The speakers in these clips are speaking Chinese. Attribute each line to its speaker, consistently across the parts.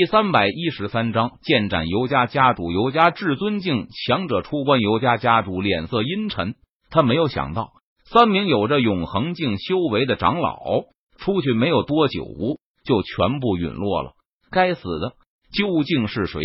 Speaker 1: 第三百一十三章剑斩尤家家主尤家至尊境强者出关。尤家家主脸色阴沉，他没有想到三名有着永恒境修为的长老出去没有多久就全部陨落了。该死的，究竟是谁？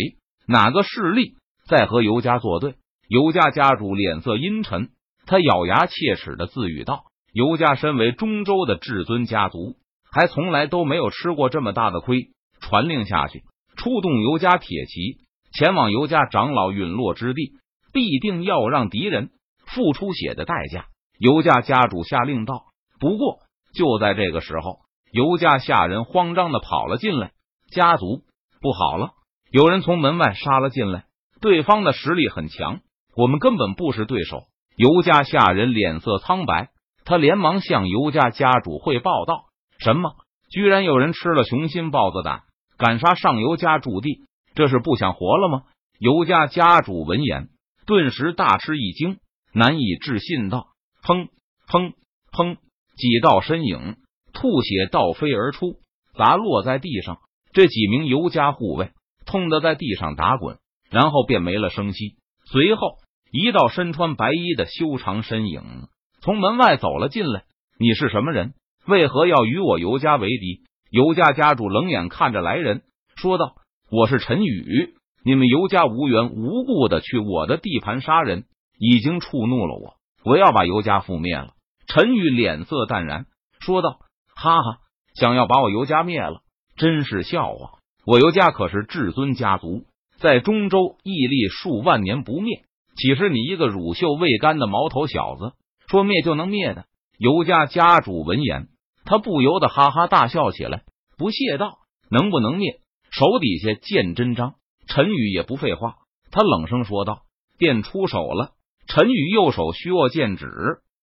Speaker 1: 哪个势力在和尤家作对？尤家家主脸色阴沉，他咬牙切齿的自语道：“尤家身为中州的至尊家族，还从来都没有吃过这么大的亏。”传令下去，出动尤家铁骑，前往尤家长老陨落之地，必定要让敌人付出血的代价。尤家家主下令道。不过就在这个时候，尤家下人慌张的跑了进来。家族不好了，有人从门外杀了进来，对方的实力很强，我们根本不是对手。尤家下人脸色苍白，他连忙向尤家家主汇报道：“什么？居然有人吃了雄心豹子胆！”敢杀上游家驻地，这是不想活了吗？尤家家主闻言，顿时大吃一惊，难以置信道：“砰砰砰！”几道身影吐血倒飞而出，砸落在地上。这几名尤家护卫痛得在地上打滚，然后便没了声息。随后，一道身穿白衣的修长身影从门外走了进来。你是什么人？为何要与我尤家为敌？尤家家主冷眼看着来人，说道：“我是陈宇，你们尤家无缘无故的去我的地盘杀人，已经触怒了我，我要把尤家覆灭了。”陈宇脸色淡然，说道：“哈哈，想要把我尤家灭了，真是笑话！我尤家可是至尊家族，在中州屹立数万年不灭，岂是你一个乳臭未干的毛头小子说灭就能灭的？”尤家家主闻言。他不由得哈哈大笑起来，不屑道：“能不能灭？手底下见真章。”陈宇也不废话，他冷声说道：“便出手了。”陈宇右手虚握剑指，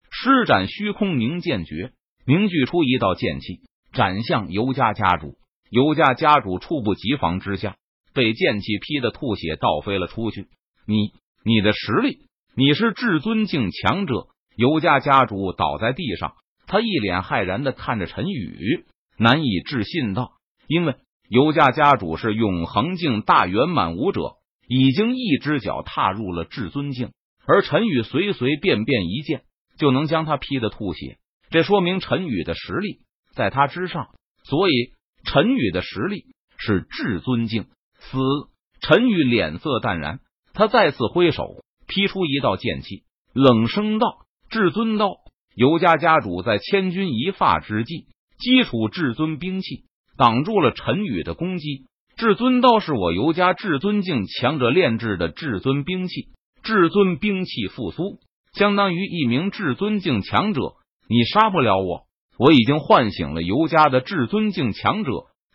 Speaker 1: 施展虚空凝剑诀，凝聚出一道剑气，斩向尤家家主。尤家家主猝不及防之下，被剑气劈得吐血倒飞了出去。你，你的实力，你是至尊境强者。尤家家主倒在地上。他一脸骇然的看着陈宇，难以置信道：“因为尤家家主是永恒境大圆满武者，已经一只脚踏入了至尊境，而陈宇随随便便一剑就能将他劈得吐血，这说明陈宇的实力在他之上，所以陈宇的实力是至尊境。”死！陈宇脸色淡然，他再次挥手劈出一道剑气，冷声道：“至尊道。”尤家家主在千钧一发之际，基础至尊兵器挡住了陈宇的攻击。至尊刀是我尤家至尊境强者炼制的至尊兵器，至尊兵器复苏，相当于一名至尊境强者。你杀不了我，我已经唤醒了尤家的至尊境强者，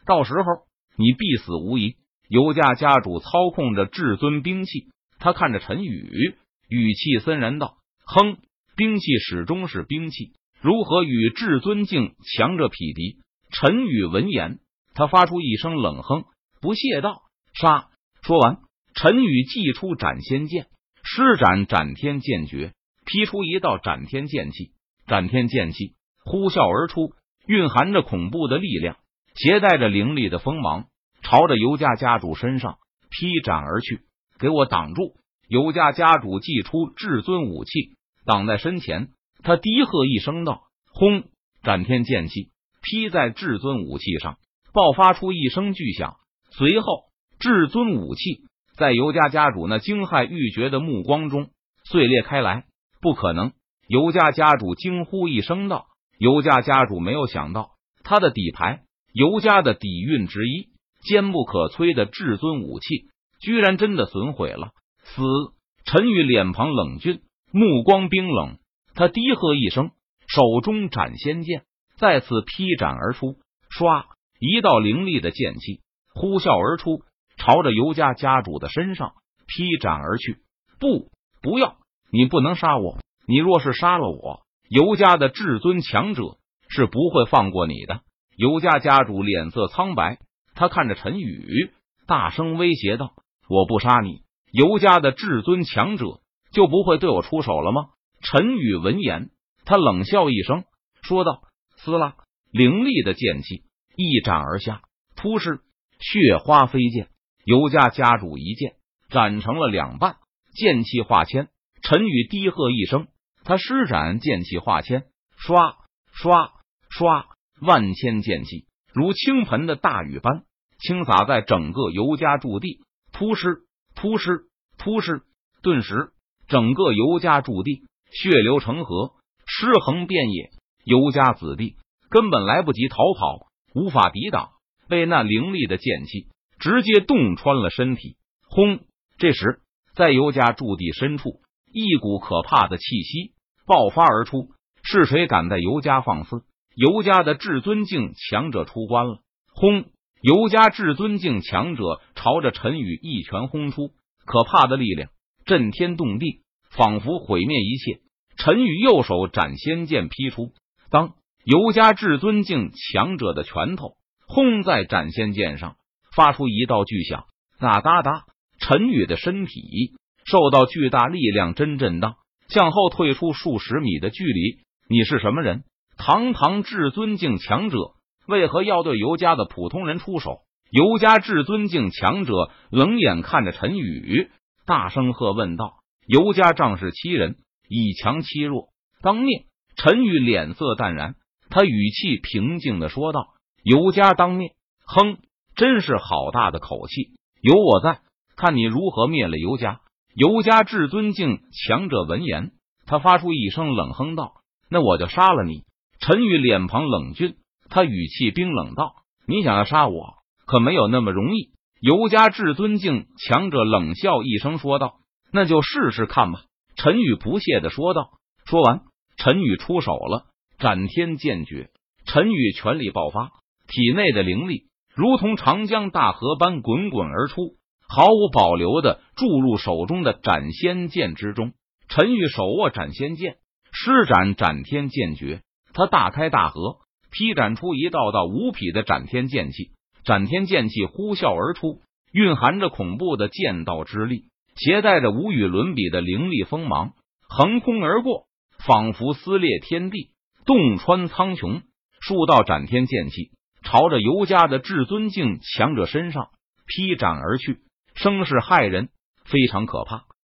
Speaker 1: 到时候你必死无疑。尤家家主操控着至尊兵器，他看着陈宇，语气森然道：“哼。”兵器始终是兵器，如何与至尊境强者匹敌？陈宇闻言，他发出一声冷哼，不屑道：“杀！”说完，陈宇祭出斩仙剑，施展斩天剑诀，劈出一道斩天剑气。斩天剑气呼啸而出，蕴含着恐怖的力量，携带着凌厉的锋芒，朝着尤家家主身上劈斩而去。给我挡住！尤家家主祭出至尊武器。挡在身前，他低喝一声道：“轰！”斩天剑气劈在至尊武器上，爆发出一声巨响。随后，至尊武器在尤家家主那惊骇欲绝的目光中碎裂开来。不可能！尤家家主惊呼一声道：“尤家家主没有想到，他的底牌，尤家的底蕴之一，坚不可摧的至尊武器，居然真的损毁了。”死！陈宇脸庞冷峻。目光冰冷，他低喝一声，手中斩仙剑再次劈斩而出。唰，一道凌厉的剑气呼啸而出，朝着尤家家主的身上劈斩而去。不，不要！你不能杀我！你若是杀了我，尤家的至尊强者是不会放过你的。尤家家主脸色苍白，他看着陈宇，大声威胁道：“我不杀你，尤家的至尊强者。”就不会对我出手了吗？陈宇闻言，他冷笑一声，说道：“撕拉！”凌厉的剑气一斩而下，扑哧血花飞溅，尤家家主一剑斩成了两半，剑气化千。陈宇低喝一声，他施展剑气化千，刷刷刷，万千剑气如倾盆的大雨般倾洒在整个尤家驻地，扑哧，扑哧，扑哧，顿时整个尤家驻地血流成河，尸横遍野。尤家子弟根本来不及逃跑，无法抵挡，被那凌厉的剑气直接洞穿了身体。轰！这时，在尤家驻地深处，一股可怕的气息爆发而出。是谁敢在尤家放肆？尤家的至尊境强者出关了！轰！尤家至尊境强者朝着陈宇一拳轰出，可怕的力量震天动地，仿佛毁灭一切。陈宇右手斩仙剑劈出。当尤家至尊境强者的拳头轰在斩仙剑上，发出一道巨响，哒哒哒！陈宇的身体受到巨大力量真震荡，向后退出数十米的距离。你是什么人？堂堂至尊境强者，为何要对尤家的普通人出手？尤家至尊境强者冷眼看着陈宇，大声喝问道：“尤家仗势欺人，以强欺弱，当面。”陈宇脸色淡然，他语气平静的说道：“尤家当面，哼，真是好大的口气！有我在，看你如何灭了尤家。”尤家至尊境强者闻言，他发出一声冷哼道：“那我就杀了你。”陈宇脸庞冷峻，他语气冰冷道：“你想要杀我，可没有那么容易。”尤家至尊境强者冷笑一声说道：“那就试试看吧。”陈宇不屑的说道。说完。陈宇出手了，斩天剑诀。陈宇全力爆发，体内的灵力如同长江大河般滚滚而出，毫无保留的注入手中的斩仙剑之中。陈宇手握斩仙剑，施展斩天剑诀，他大开大合，劈斩出一道道无匹的斩天剑气。斩天剑气呼啸而出，蕴含着恐怖的剑道之力，携带着无与伦比的凌厉锋芒，横空而过。仿佛撕裂天地，洞穿苍穹，数道斩天剑气朝着尤家的至尊境强者身上劈斩而去，声势骇人，非常可怕。